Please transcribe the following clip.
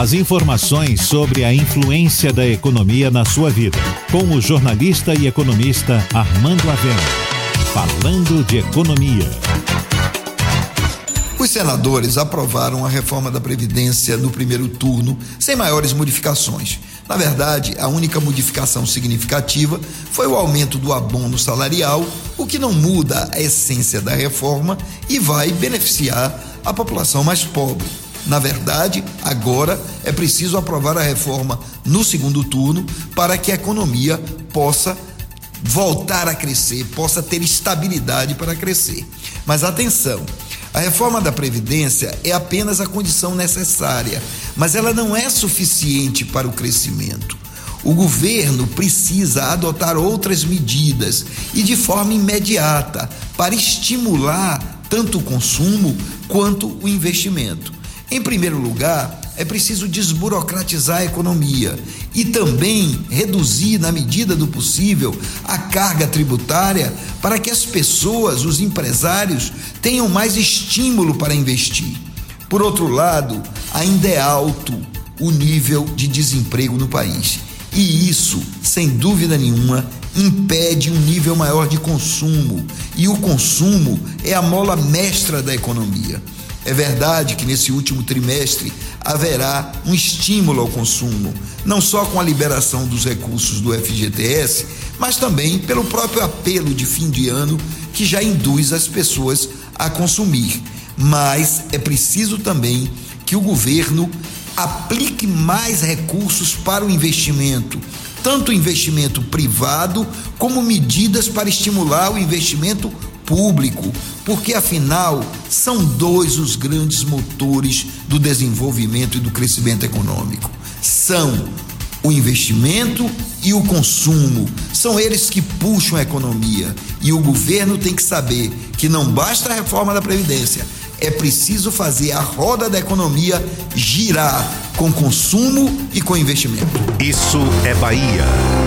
As informações sobre a influência da economia na sua vida. Com o jornalista e economista Armando Avena. Falando de economia. Os senadores aprovaram a reforma da Previdência no primeiro turno, sem maiores modificações. Na verdade, a única modificação significativa foi o aumento do abono salarial, o que não muda a essência da reforma e vai beneficiar a população mais pobre. Na verdade, agora é preciso aprovar a reforma no segundo turno para que a economia possa voltar a crescer, possa ter estabilidade para crescer. Mas atenção, a reforma da Previdência é apenas a condição necessária, mas ela não é suficiente para o crescimento. O governo precisa adotar outras medidas e de forma imediata para estimular tanto o consumo quanto o investimento. Em primeiro lugar, é preciso desburocratizar a economia e também reduzir, na medida do possível, a carga tributária para que as pessoas, os empresários, tenham mais estímulo para investir. Por outro lado, ainda é alto o nível de desemprego no país. E isso, sem dúvida nenhuma, impede um nível maior de consumo. E o consumo é a mola mestra da economia. É verdade que nesse último trimestre haverá um estímulo ao consumo, não só com a liberação dos recursos do FGTS, mas também pelo próprio apelo de fim de ano que já induz as pessoas a consumir. Mas é preciso também que o governo aplique mais recursos para o investimento, tanto investimento privado como medidas para estimular o investimento público, porque afinal são dois os grandes motores do desenvolvimento e do crescimento econômico. São o investimento e o consumo. São eles que puxam a economia. E o governo tem que saber que não basta a reforma da Previdência, é preciso fazer a roda da economia girar com consumo e com investimento. Isso é Bahia.